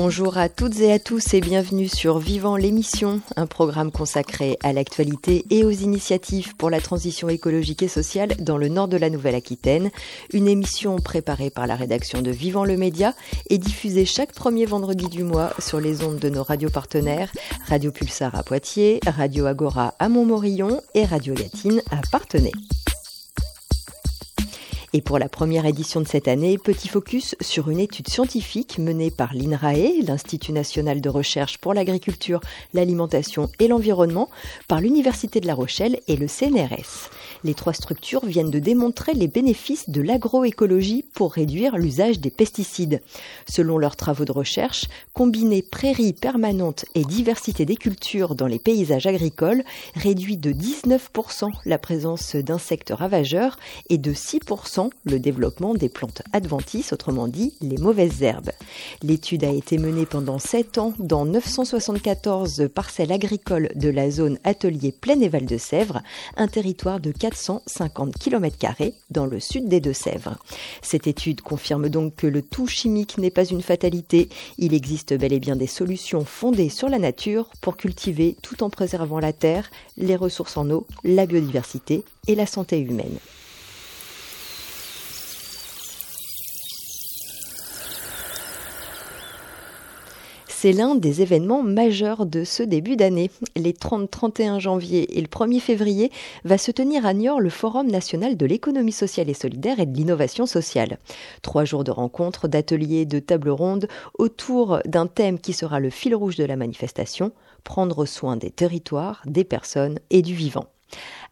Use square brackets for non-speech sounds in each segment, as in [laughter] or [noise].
Bonjour à toutes et à tous et bienvenue sur Vivant l'émission, un programme consacré à l'actualité et aux initiatives pour la transition écologique et sociale dans le nord de la Nouvelle-Aquitaine. Une émission préparée par la rédaction de Vivant le Média et diffusée chaque premier vendredi du mois sur les ondes de nos radios partenaires, Radio Pulsar à Poitiers, Radio Agora à Montmorillon et Radio Latine à Partenay. Et pour la première édition de cette année, petit focus sur une étude scientifique menée par l'INRAE, l'Institut national de recherche pour l'agriculture, l'alimentation et l'environnement, par l'Université de La Rochelle et le CNRS. Les trois structures viennent de démontrer les bénéfices de l'agroécologie pour réduire l'usage des pesticides. Selon leurs travaux de recherche, combiner prairies permanentes et diversité des cultures dans les paysages agricoles réduit de 19% la présence d'insectes ravageurs et de 6% le développement des plantes adventices, autrement dit les mauvaises herbes. L'étude a été menée pendant 7 ans dans 974 parcelles agricoles de la zone Atelier Plaine et Val-de-Sèvres, un territoire de 450 km dans le sud des Deux-Sèvres. Cette étude confirme donc que le tout chimique n'est pas une fatalité. Il existe bel et bien des solutions fondées sur la nature pour cultiver tout en préservant la terre, les ressources en eau, la biodiversité et la santé humaine. C'est l'un des événements majeurs de ce début d'année. Les 30, 31 janvier et le 1er février va se tenir à Niort le Forum national de l'économie sociale et solidaire et de l'innovation sociale. Trois jours de rencontres, d'ateliers, de tables rondes autour d'un thème qui sera le fil rouge de la manifestation, prendre soin des territoires, des personnes et du vivant.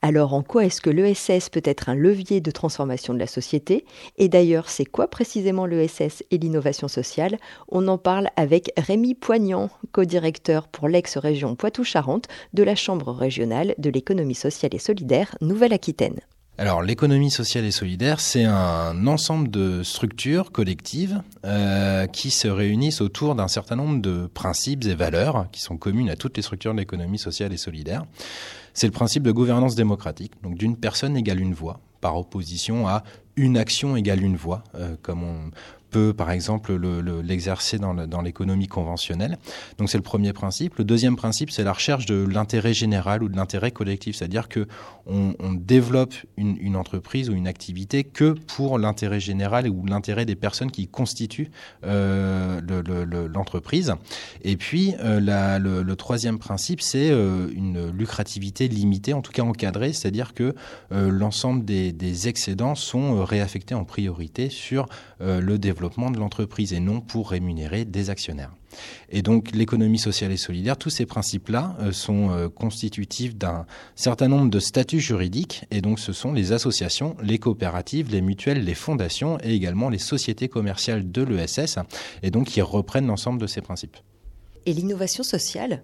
Alors en quoi est-ce que l'ESS peut être un levier de transformation de la société? Et d'ailleurs, c'est quoi précisément l'ESS et l'innovation sociale? On en parle avec Rémi Poignant, co-directeur pour l'ex-région Poitou-Charentes de la Chambre régionale de l'économie sociale et solidaire Nouvelle-Aquitaine. Alors l'économie sociale et solidaire, c'est un ensemble de structures collectives euh, qui se réunissent autour d'un certain nombre de principes et valeurs qui sont communes à toutes les structures de l'économie sociale et solidaire. C'est le principe de gouvernance démocratique, donc d'une personne égale une voix, par opposition à une action égale une voix, euh, comme on par exemple l'exercer le, dans l'économie conventionnelle. Donc c'est le premier principe. Le deuxième principe, c'est la recherche de l'intérêt général ou de l'intérêt collectif, c'est-à-dire que on, développe une, entreprise ou une activité que pour l'intérêt général ou l'intérêt des personnes qui constituent euh, l'entreprise. Et puis euh, le, troisième principe, c'est euh, une lucrativité limitée, en tout cas encadrée, c'est-à-dire que l'ensemble des, excédents sont réaffectés en priorité sur le développement développement de l'entreprise et non pour rémunérer des actionnaires. Et donc l'économie sociale et solidaire, tous ces principes-là euh, sont euh, constitutifs d'un certain nombre de statuts juridiques et donc ce sont les associations, les coopératives, les mutuelles, les fondations et également les sociétés commerciales de l'ESS et donc qui reprennent l'ensemble de ces principes. Et l'innovation sociale,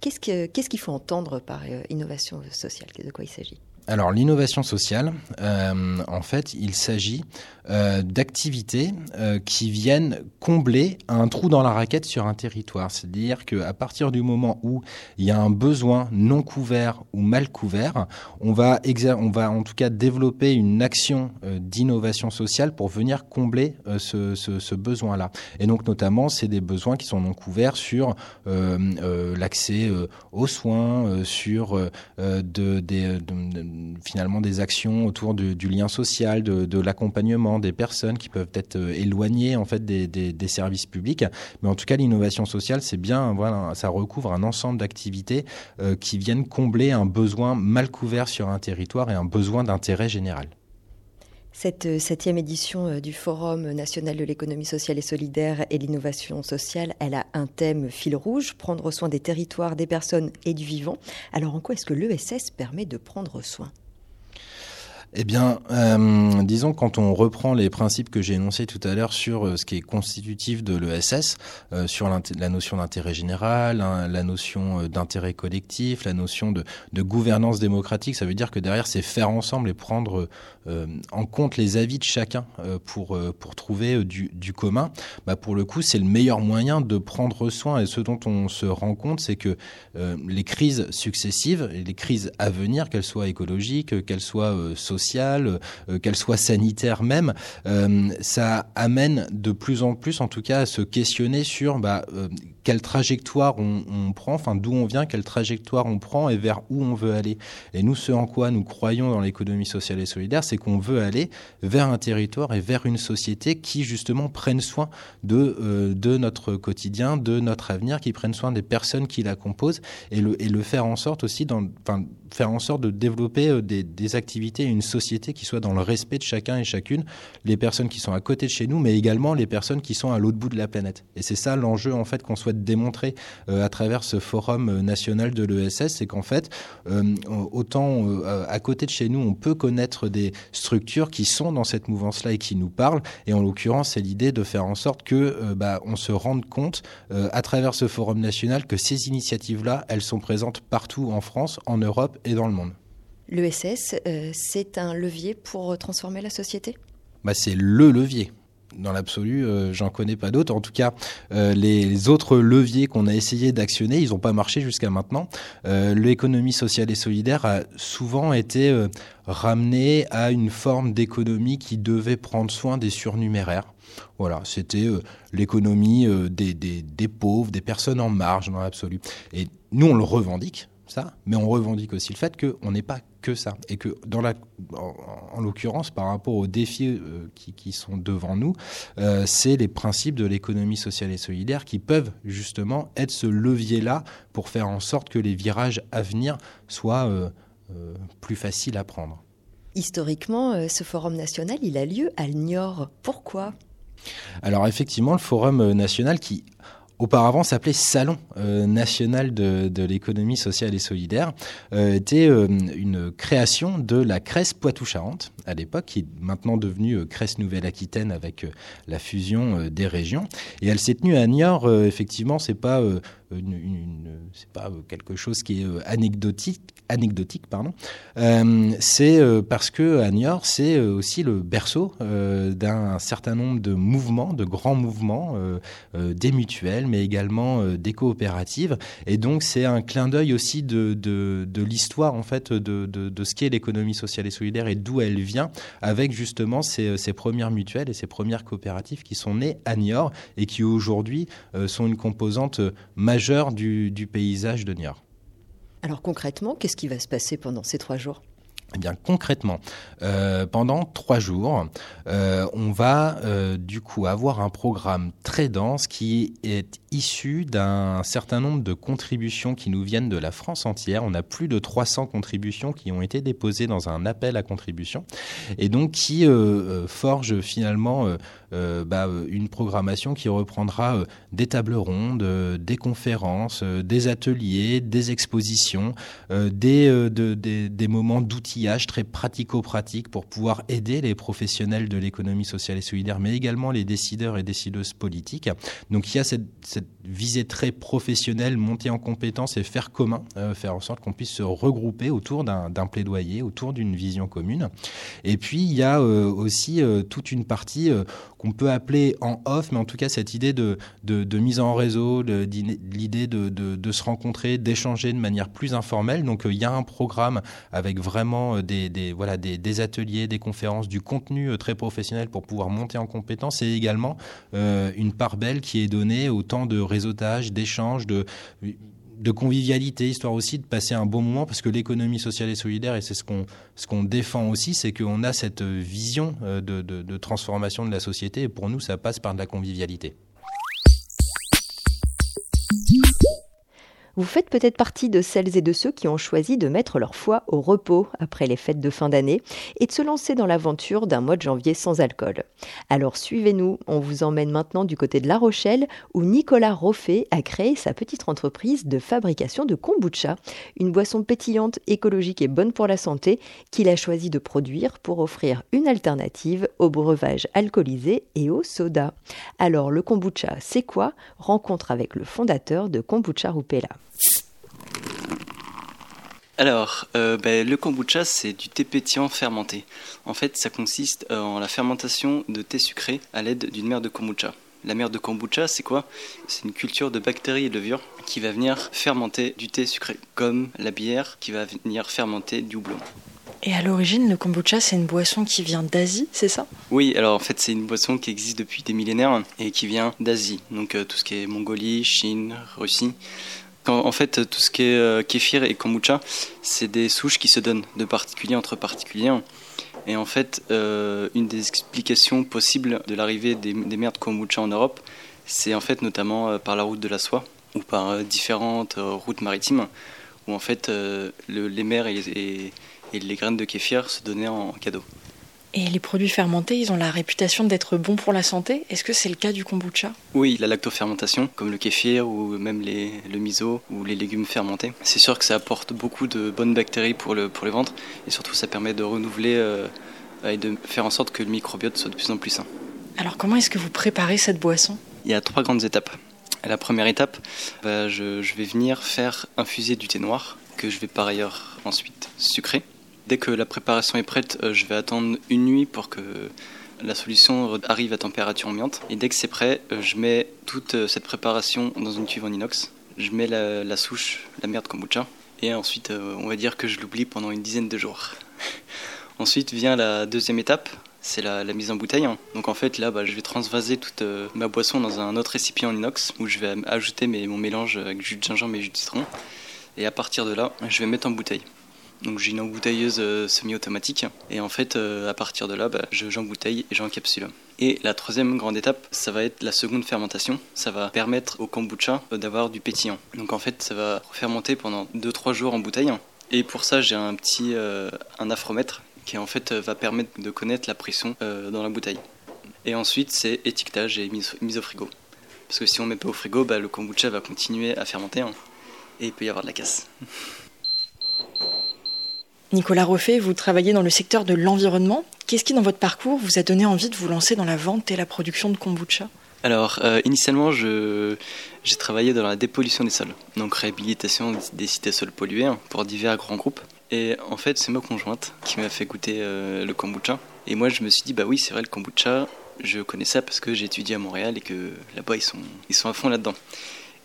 qu'est-ce qu'il faut entendre par euh, innovation sociale? De quoi il s'agit? Alors l'innovation sociale, en fait, il s'agit euh, d'activités euh, qui viennent combler un trou dans la raquette sur un territoire. C'est-à-dire qu'à partir du moment où il y a un besoin non couvert ou mal couvert, on va, on va en tout cas développer une action euh, d'innovation sociale pour venir combler ce, besoin-là. Et donc notamment, c'est des besoins qui sont non couverts sur l'accès aux soins, sur de, des, finalement des actions autour du, lien social, de, l'accompagnement des personnes qui peuvent être euh, éloignées en fait des, des, services publics. Mais en tout cas, l'innovation sociale, c'est bien, voilà, ça recouvre un ensemble d'activités euh, qui viennent combler un besoin mal couvert sur un territoire et un besoin d'intérêt général. Cette euh, septième édition du Forum national de l'économie sociale et solidaire et l'innovation sociale, elle a un thème fil rouge, prendre soin des territoires, des personnes et du vivant. Alors en quoi est-ce que l'ESS permet de prendre soin? Eh bien, euh, disons quand on reprend les principes que j'ai énoncés tout à l'heure sur euh, ce qui est constitutif de l'ESS, euh, sur la notion d'intérêt général, hein, la notion d'intérêt collectif, la notion de, gouvernance démocratique, ça veut dire que derrière, c'est faire ensemble et prendre en compte les avis de chacun pour, pour trouver du, du commun. Bah, pour le coup, c'est le meilleur moyen de prendre soin. Et ce dont on se rend compte, c'est que les crises successives, les crises à venir, qu'elles soient écologiques, qu'elles soient sociales, sociale, qu'elle soit sanitaire même, ça amène de plus en plus, en tout cas, à se questionner sur bah, quelle trajectoire on, prend, enfin d'où on vient, quelle trajectoire on prend et vers où on veut aller. Et nous, ce en quoi nous croyons dans l'économie sociale et solidaire, c'est qu'on veut aller vers un territoire et vers une société qui justement prenne soin de, euh, de notre quotidien, de notre avenir, qui prenne soin des personnes qui la composent et le, et le faire en sorte aussi, enfin, faire en sorte de développer euh, des, des activités et une société qui soit dans le respect de chacun et chacune, les personnes qui sont à côté de chez nous, mais également les personnes qui sont à l'autre bout de la planète. Et c'est ça l'enjeu en fait qu'on souhaite démontrer euh, à travers ce forum euh, national de l'ESS, c'est qu'en fait, euh, autant à côté de chez nous, on peut connaître des structures qui sont dans cette mouvance-là et qui nous parlent. Et en l'occurrence, c'est l'idée de faire en sorte que bah, on se rende compte à travers ce forum national que ces initiatives-là, elles sont présentes partout en France, en Europe et dans le monde. L'ESS, c'est un levier pour transformer la société? Bah, C'est le levier dans l'absolu, euh, j'en connais pas d'autres. En tout cas, euh, les, autres leviers qu'on a essayé d'actionner, ils n'ont pas marché jusqu'à maintenant. Euh, l'économie sociale et solidaire a souvent été ramenée à une forme d'économie qui devait prendre soin des surnuméraires. Voilà, c'était l'économie des, des, des, pauvres, des personnes en marge dans l'absolu. Et nous, on le revendique ça, mais on revendique aussi le fait qu'on n'est pas que ça. Et que, dans la, en, l'occurrence, par rapport aux défis euh, qui, qui, sont devant nous, euh, c'est les principes de l'économie sociale et solidaire qui peuvent justement être ce levier-là pour faire en sorte que les virages à venir soient euh, plus faciles à prendre. Historiquement, ce forum national, il a lieu à Niort. Pourquoi? Alors effectivement, le Forum national qui auparavant s'appelait Salon euh, national de, l'économie sociale et solidaire, euh, était euh, une création de la Cresse Poitou-Charentes à l'époque, qui est maintenant devenue Cresse Nouvelle-Aquitaine avec la fusion des régions. Et elle s'est tenue à Niort. effectivement, c'est pas c'est pas quelque chose qui est anecdotique, anecdotique pardon. c'est parce que à Niort, c'est aussi le berceau d'un certain nombre de mouvements, de grands mouvements, des mutuelles, mais également euh, des coopératives. Et donc, c'est un clin d'œil aussi de, de, l'histoire, en fait, de, de ce qu'est l'économie sociale et solidaire et d'où elle vient, avec justement ces, ces, premières mutuelles et ces premières coopératives qui sont nées à Niort et qui aujourd'hui euh, sont une composante majeure du, du paysage de Niort. Alors concrètement, qu'est-ce qui va se passer pendant ces trois jours? Eh bien, concrètement, euh, pendant trois jours, euh, on va euh, du coup avoir un programme très dense qui est issu d'un certain nombre de contributions qui nous viennent de la France entière. On a plus de 300 contributions qui ont été déposées dans un appel à contribution et donc qui forge finalement bah, une programmation qui reprendra des tables rondes, des conférences, des ateliers, des expositions, des, moments d'outils très pratico-pratique pour pouvoir aider les professionnels de l'économie sociale et solidaire, mais également les décideurs et décideuses politiques. Donc il y a cette, visée très professionnelle, monter en compétences et faire commun, euh, faire en sorte qu'on puisse se regrouper autour d'un plaidoyer, autour d'une vision commune. Et puis il y a euh, aussi euh, toute une partie qu'on peut appeler en off, mais en tout cas cette idée de, mise en réseau, l'idée de, se rencontrer, d'échanger de manière plus informelle. Donc il y a un programme avec vraiment des, ateliers, des conférences, du contenu très professionnel pour pouvoir monter en compétences et également une part belle qui est donnée au temps de réseautage, d'échange, de de convivialité, histoire aussi de passer un bon moment, parce que l'économie sociale et solidaire, et c'est ce qu'on ce défend aussi, c'est qu'on a cette vision de, de transformation de la société, et pour nous, ça passe par de la convivialité. Vous faites peut-être partie de celles et de ceux qui ont choisi de mettre leur foi au repos après les fêtes de fin d'année et de se lancer dans l'aventure d'un mois de janvier sans alcool. Alors suivez-nous, on vous emmène maintenant du côté de La Rochelle où Nicolas Roffet a créé sa petite entreprise de fabrication de kombucha, une boisson pétillante, écologique et bonne pour la santé qu'il a choisi de produire pour offrir une alternative au breuvage alcoolisé et au soda. Alors le kombucha, c'est quoi? Rencontre avec le fondateur de Kombucha Rupela. Alors, euh, ben, le kombucha, c'est du thé pétillant fermenté. En fait, ça consiste euh, en la fermentation de thé sucré à l'aide d'une mère de kombucha. La mère de kombucha, c'est quoi? C'est une culture de bactéries et de levures qui va venir fermenter du thé sucré, comme la bière qui va venir fermenter du houblon. Et à l'origine, le kombucha, c'est une boisson qui vient d'Asie, c'est ça? Oui, alors en fait, c'est une boisson qui existe depuis des millénaires et qui vient d'Asie. Donc euh, tout ce qui est Mongolie, Chine, Russie. En fait, tout ce qui est euh, kéfir et kombucha, c'est des souches qui se donnent de particulier entre particuliers. Et en fait, euh, une des explications possibles de l'arrivée des, des mers de kombucha en Europe, c'est en fait notamment par la route de la soie ou par différentes routes maritimes où en fait le, les mers et les graines de kéfir se donnaient en cadeau. Et les produits fermentés, ils ont la réputation d'être bons pour la santé. Est-ce que c'est le cas du kombucha? Oui, la lactofermentation, comme le kéfir ou même les, le miso ou les légumes fermentés. C'est sûr que ça apporte beaucoup de bonnes bactéries pour le, pour le ventre et surtout ça permet de renouveler euh, et de faire en sorte que le microbiote soit de plus en plus sain. Alors comment est-ce que vous préparez cette boisson? Il y a trois grandes étapes. La première étape, bah, je, je vais venir faire infuser du thé noir que je vais par ailleurs ensuite sucrer. Dès que la préparation est prête, euh, je vais attendre une nuit pour que la solution arrive à température ambiante. Et dès que c'est prêt, euh, je mets toute euh, cette préparation dans une cuve en inox. Je mets la, souche, la merde kombucha. Et ensuite, on va dire que je l'oublie pendant une dizaine de jours. [laughs] ensuite vient la deuxième étape, c'est la, mise en bouteille. Donc en fait là, bah, je vais transvaser toute ma boisson dans un autre récipient en inox où je vais ajouter mon mélange avec jus de gingembre et jus de citron. Et à partir de là, je vais mettre en bouteille. Donc j'ai une embouteilleuse euh, semi-automatique et en fait euh, à partir de là bah, j'embouteille et j'encapsule. Et la troisième grande étape, ça va être la seconde fermentation. Ça va permettre au kombucha euh, d'avoir du pétillant. Donc en fait ça va fermenter pendant 2-3 jours en bouteille. Et pour ça j'ai un petit un afromètre qui en fait va permettre de connaître la pression dans la bouteille. Et ensuite c'est étiquetage et mise, au frigo. Parce que si on met pas au frigo, bah, le kombucha va continuer à fermenter hein. et il peut y avoir de la casse. Nicolas Roffet, vous travaillez dans le secteur de l'environnement. Qu'est-ce qui, dans votre parcours, vous a donné envie de vous lancer dans la vente et la production de kombucha? Alors, euh, initialement, j'ai travaillé dans la dépollution des sols, donc réhabilitation des sites sols pollués hein, pour divers grands groupes. Et en fait, c'est ma conjointe qui m'a fait goûter euh, le kombucha. Et moi, je me suis dit, bah oui, c'est vrai, le kombucha, je connais ça parce que j'ai étudié à Montréal et que là-bas, ils sont, ils sont à fond là-dedans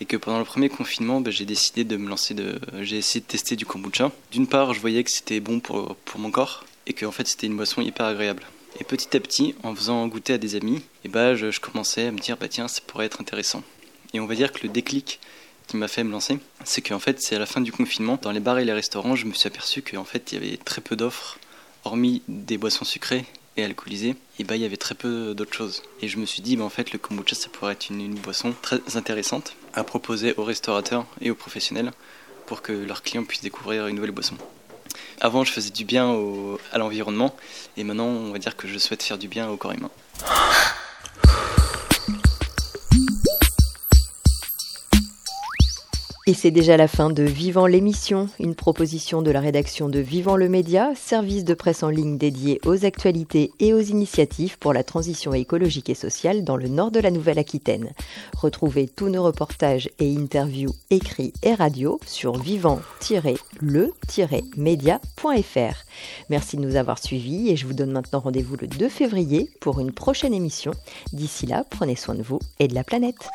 et que pendant le premier confinement, ben, j'ai décidé de me lancer de. J'ai essayé de tester du kombucha. D'une part, je voyais que c'était bon pour, pour mon corps et que en fait c'était une boisson hyper agréable. Et petit à petit, en faisant goûter à des amis, et ben, je, commençais à me dire bah tiens, ça pourrait être intéressant. Et on va dire que le déclic qui m'a fait me lancer, c'est qu'en fait, c'est à la fin du confinement, dans les bars et les restaurants, je me suis aperçu qu'en fait, il y avait très peu d'offres, hormis des boissons sucrées et alcoolisées, et bah il y avait très peu d'autres choses. Et je me suis dit, bah, en fait, le kombucha, ça pourrait être une, boisson très intéressante à proposer aux restaurateurs et aux professionnels pour que leurs clients puissent découvrir une nouvelle boisson. Avant, je faisais du bien à l'environnement, et maintenant, on va dire que je souhaite faire du bien au corps humain. Et c'est déjà la fin de Vivant l'émission, une proposition de la rédaction de Vivant le Média, service de presse en ligne dédié aux actualités et aux initiatives pour la transition écologique et sociale dans le nord de la Nouvelle-Aquitaine. Retrouvez tous nos reportages et interviews écrits et radio sur vivant-le-média.fr. Merci de nous avoir suivis et je vous donne maintenant rendez-vous le 2 février pour une prochaine émission. D'ici là, prenez soin de vous et de la planète.